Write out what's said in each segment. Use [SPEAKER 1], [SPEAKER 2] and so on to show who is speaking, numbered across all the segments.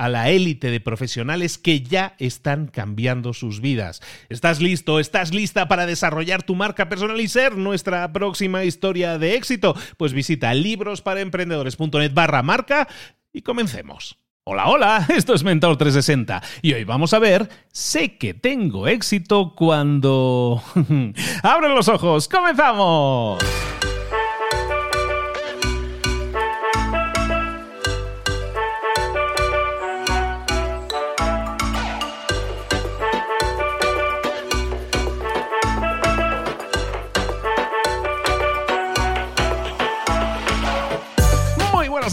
[SPEAKER 1] a la élite de profesionales que ya están cambiando sus vidas. ¿Estás listo? ¿Estás lista para desarrollar tu marca personal y ser nuestra próxima historia de éxito? Pues visita librosparaemprendedores.net barra marca y comencemos. Hola, hola, esto es Mentor 360 y hoy vamos a ver, sé que tengo éxito cuando... ¡Abren los ojos! ¡Comenzamos!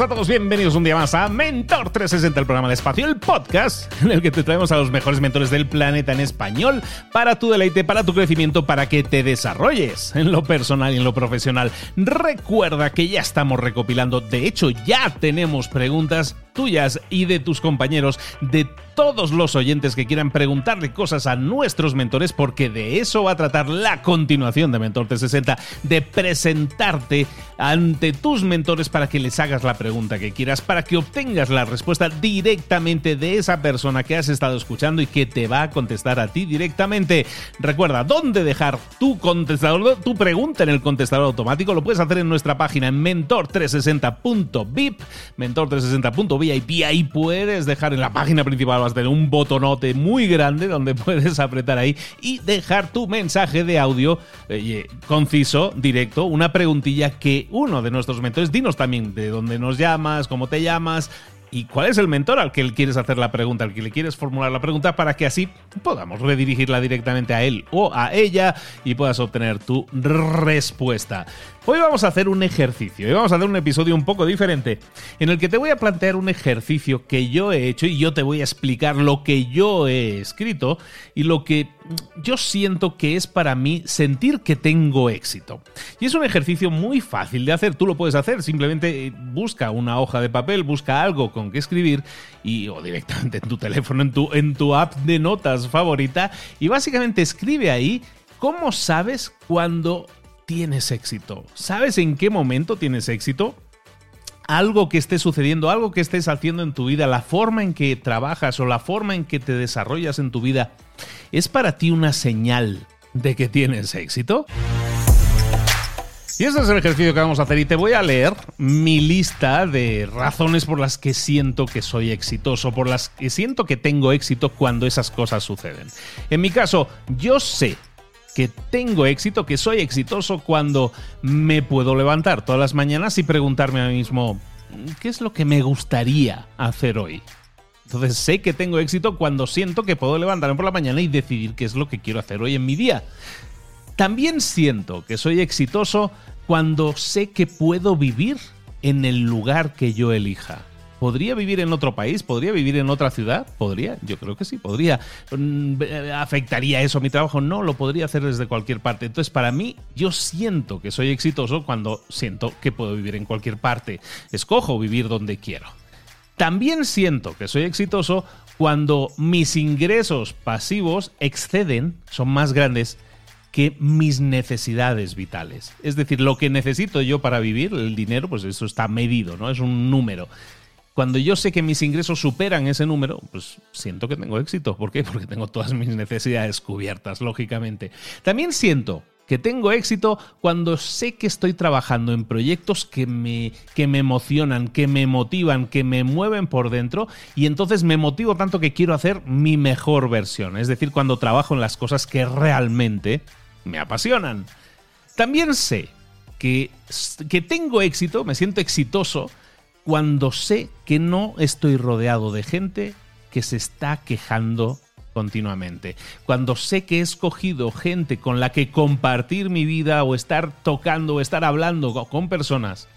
[SPEAKER 1] A todos, bienvenidos un día más a Mentor 360, el programa de espacio, el podcast en el que te traemos a los mejores mentores del planeta en español para tu deleite, para tu crecimiento, para que te desarrolles en lo personal y en lo profesional. Recuerda que ya estamos recopilando, de hecho ya tenemos preguntas tuyas y de tus compañeros, de todos los oyentes que quieran preguntarle cosas a nuestros mentores, porque de eso va a tratar la continuación de Mentor 360, de presentarte ante tus mentores para que les hagas la pregunta que quieras, para que obtengas la respuesta directamente de esa persona que has estado escuchando y que te va a contestar a ti directamente. Recuerda, ¿dónde dejar tu contestador, tu pregunta en el contestador automático? Lo puedes hacer en nuestra página en mentor360.vip, mentor360.vip VIP. Ahí puedes dejar en la página principal, vas a tener un botonote muy grande donde puedes apretar ahí y dejar tu mensaje de audio eh, conciso, directo, una preguntilla que uno de nuestros mentores, dinos también de dónde nos llamas, cómo te llamas, y cuál es el mentor al que le quieres hacer la pregunta, al que le quieres formular la pregunta para que así podamos redirigirla directamente a él o a ella y puedas obtener tu respuesta. Hoy vamos a hacer un ejercicio y vamos a hacer un episodio un poco diferente en el que te voy a plantear un ejercicio que yo he hecho y yo te voy a explicar lo que yo he escrito y lo que yo siento que es para mí sentir que tengo éxito. Y es un ejercicio muy fácil de hacer, tú lo puedes hacer, simplemente busca una hoja de papel, busca algo con que escribir y o directamente en tu teléfono, en tu, en tu app de notas favorita y básicamente escribe ahí cómo sabes cuando tienes éxito? ¿Sabes en qué momento tienes éxito? Algo que esté sucediendo, algo que estés haciendo en tu vida, la forma en que trabajas o la forma en que te desarrollas en tu vida, ¿es para ti una señal de que tienes éxito? Y este es el ejercicio que vamos a hacer y te voy a leer mi lista de razones por las que siento que soy exitoso, por las que siento que tengo éxito cuando esas cosas suceden. En mi caso, yo sé que tengo éxito, que soy exitoso cuando me puedo levantar todas las mañanas y preguntarme a mí mismo, ¿qué es lo que me gustaría hacer hoy? Entonces sé que tengo éxito cuando siento que puedo levantarme por la mañana y decidir qué es lo que quiero hacer hoy en mi día. También siento que soy exitoso cuando sé que puedo vivir en el lugar que yo elija. ¿Podría vivir en otro país? ¿Podría vivir en otra ciudad? ¿Podría? Yo creo que sí, podría. Mm, ¿Afectaría eso a mi trabajo? No, lo podría hacer desde cualquier parte. Entonces, para mí, yo siento que soy exitoso cuando siento que puedo vivir en cualquier parte. Escojo vivir donde quiero. También siento que soy exitoso cuando mis ingresos pasivos exceden, son más grandes que mis necesidades vitales. Es decir, lo que necesito yo para vivir, el dinero, pues eso está medido, ¿no? Es un número. Cuando yo sé que mis ingresos superan ese número, pues siento que tengo éxito. ¿Por qué? Porque tengo todas mis necesidades cubiertas, lógicamente. También siento que tengo éxito cuando sé que estoy trabajando en proyectos que me, que me emocionan, que me motivan, que me mueven por dentro y entonces me motivo tanto que quiero hacer mi mejor versión. Es decir, cuando trabajo en las cosas que realmente me apasionan. También sé que, que tengo éxito, me siento exitoso cuando sé que no estoy rodeado de gente que se está quejando continuamente. Cuando sé que he escogido gente con la que compartir mi vida o estar tocando o estar hablando con personas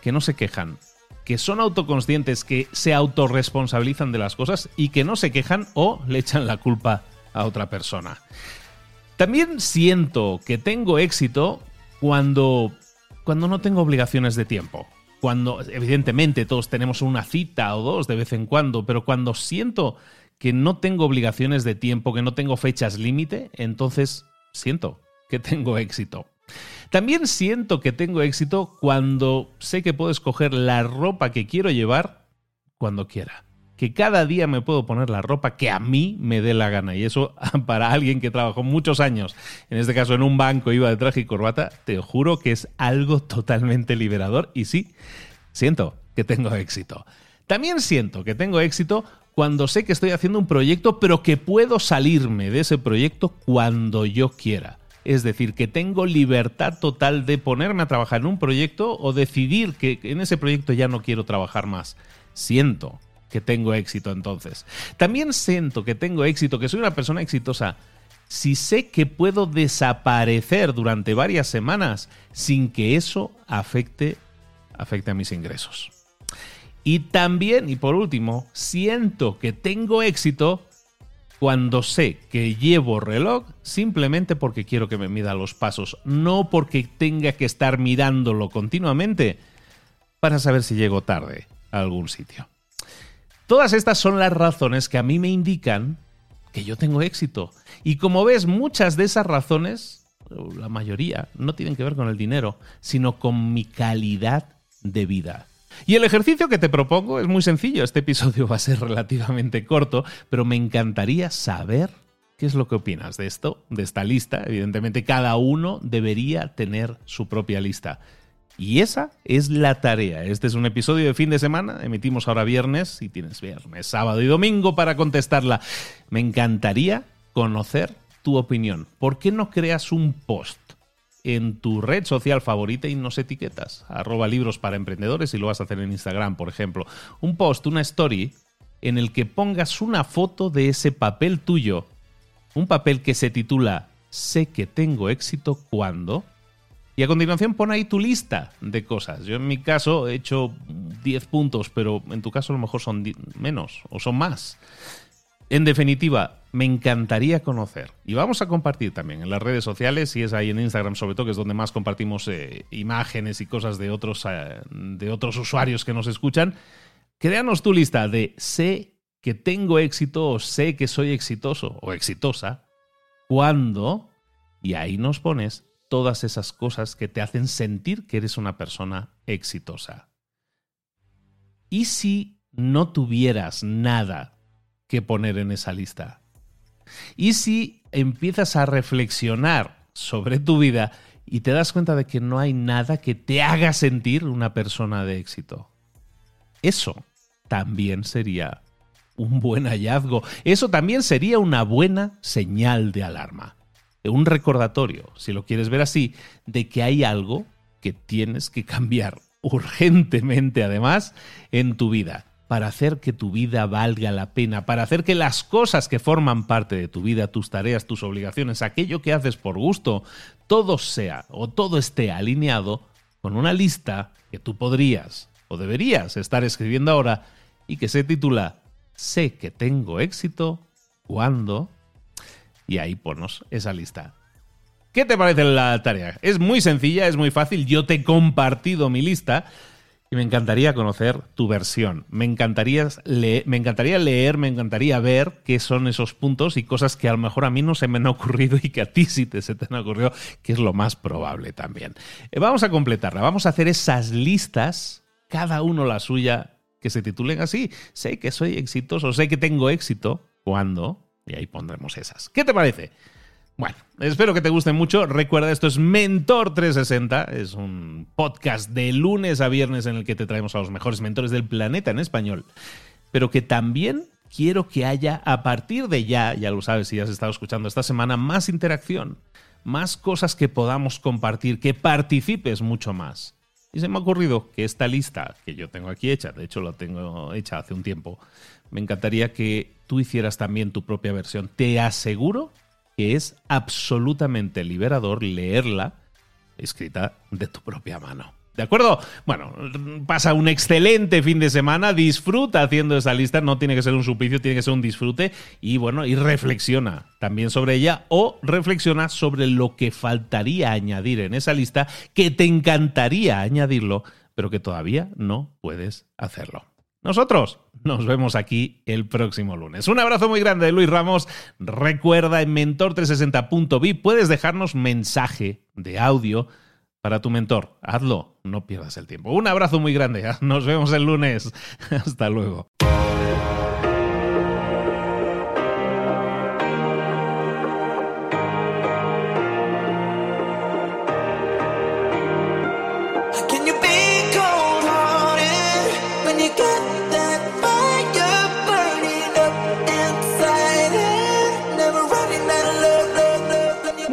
[SPEAKER 1] que no se quejan, que son autoconscientes, que se autorresponsabilizan de las cosas y que no se quejan o le echan la culpa a otra persona. También siento que tengo éxito cuando cuando no tengo obligaciones de tiempo cuando, evidentemente, todos tenemos una cita o dos de vez en cuando, pero cuando siento que no tengo obligaciones de tiempo, que no tengo fechas límite, entonces siento que tengo éxito. También siento que tengo éxito cuando sé que puedo escoger la ropa que quiero llevar cuando quiera que cada día me puedo poner la ropa que a mí me dé la gana. Y eso para alguien que trabajó muchos años, en este caso en un banco, iba de traje y corbata, te juro que es algo totalmente liberador. Y sí, siento que tengo éxito. También siento que tengo éxito cuando sé que estoy haciendo un proyecto, pero que puedo salirme de ese proyecto cuando yo quiera. Es decir, que tengo libertad total de ponerme a trabajar en un proyecto o decidir que en ese proyecto ya no quiero trabajar más. Siento que tengo éxito entonces. También siento que tengo éxito, que soy una persona exitosa, si sé que puedo desaparecer durante varias semanas sin que eso afecte, afecte a mis ingresos. Y también, y por último, siento que tengo éxito cuando sé que llevo reloj simplemente porque quiero que me mida los pasos, no porque tenga que estar mirándolo continuamente para saber si llego tarde a algún sitio. Todas estas son las razones que a mí me indican que yo tengo éxito. Y como ves, muchas de esas razones, la mayoría, no tienen que ver con el dinero, sino con mi calidad de vida. Y el ejercicio que te propongo es muy sencillo. Este episodio va a ser relativamente corto, pero me encantaría saber qué es lo que opinas de esto, de esta lista. Evidentemente, cada uno debería tener su propia lista. Y esa es la tarea. Este es un episodio de fin de semana. Emitimos ahora viernes y tienes viernes, sábado y domingo para contestarla. Me encantaría conocer tu opinión. ¿Por qué no creas un post en tu red social favorita y nos etiquetas? Arroba libros para emprendedores y lo vas a hacer en Instagram, por ejemplo. Un post, una story en el que pongas una foto de ese papel tuyo. Un papel que se titula Sé que tengo éxito cuando y a continuación pon ahí tu lista de cosas. Yo en mi caso he hecho 10 puntos, pero en tu caso a lo mejor son menos o son más. En definitiva, me encantaría conocer. Y vamos a compartir también en las redes sociales, si es ahí en Instagram sobre todo, que es donde más compartimos eh, imágenes y cosas de otros, eh, de otros usuarios que nos escuchan. Créanos tu lista de sé que tengo éxito o sé que soy exitoso o exitosa. ¿Cuándo? Y ahí nos pones todas esas cosas que te hacen sentir que eres una persona exitosa. ¿Y si no tuvieras nada que poner en esa lista? ¿Y si empiezas a reflexionar sobre tu vida y te das cuenta de que no hay nada que te haga sentir una persona de éxito? Eso también sería un buen hallazgo. Eso también sería una buena señal de alarma un recordatorio, si lo quieres ver así, de que hay algo que tienes que cambiar urgentemente además en tu vida para hacer que tu vida valga la pena, para hacer que las cosas que forman parte de tu vida, tus tareas, tus obligaciones, aquello que haces por gusto, todo sea o todo esté alineado con una lista que tú podrías o deberías estar escribiendo ahora y que se titula Sé que tengo éxito cuando... Y ahí ponos esa lista. ¿Qué te parece la tarea? Es muy sencilla, es muy fácil. Yo te he compartido mi lista y me encantaría conocer tu versión. Me encantaría, leer, me encantaría leer, me encantaría ver qué son esos puntos y cosas que a lo mejor a mí no se me han ocurrido y que a ti sí te se te han ocurrido, que es lo más probable también. Eh, vamos a completarla, vamos a hacer esas listas, cada uno la suya, que se titulen así. Sé que soy exitoso, sé que tengo éxito. ¿Cuándo? Y ahí pondremos esas. ¿Qué te parece? Bueno, espero que te guste mucho. Recuerda, esto es Mentor 360. Es un podcast de lunes a viernes en el que te traemos a los mejores mentores del planeta en español. Pero que también quiero que haya, a partir de ya, ya lo sabes si has estado escuchando esta semana, más interacción, más cosas que podamos compartir, que participes mucho más. Y se me ha ocurrido que esta lista que yo tengo aquí hecha, de hecho la tengo hecha hace un tiempo, me encantaría que tú hicieras también tu propia versión. Te aseguro que es absolutamente liberador leerla escrita de tu propia mano. ¿De acuerdo? Bueno, pasa un excelente fin de semana, disfruta haciendo esa lista, no tiene que ser un suplicio, tiene que ser un disfrute y bueno, y reflexiona también sobre ella o reflexiona sobre lo que faltaría añadir en esa lista que te encantaría añadirlo, pero que todavía no puedes hacerlo. Nosotros nos vemos aquí el próximo lunes. Un abrazo muy grande de Luis Ramos. Recuerda en mentor360.vi puedes dejarnos mensaje de audio para tu mentor. Hazlo, no pierdas el tiempo. Un abrazo muy grande. Nos vemos el lunes. Hasta luego.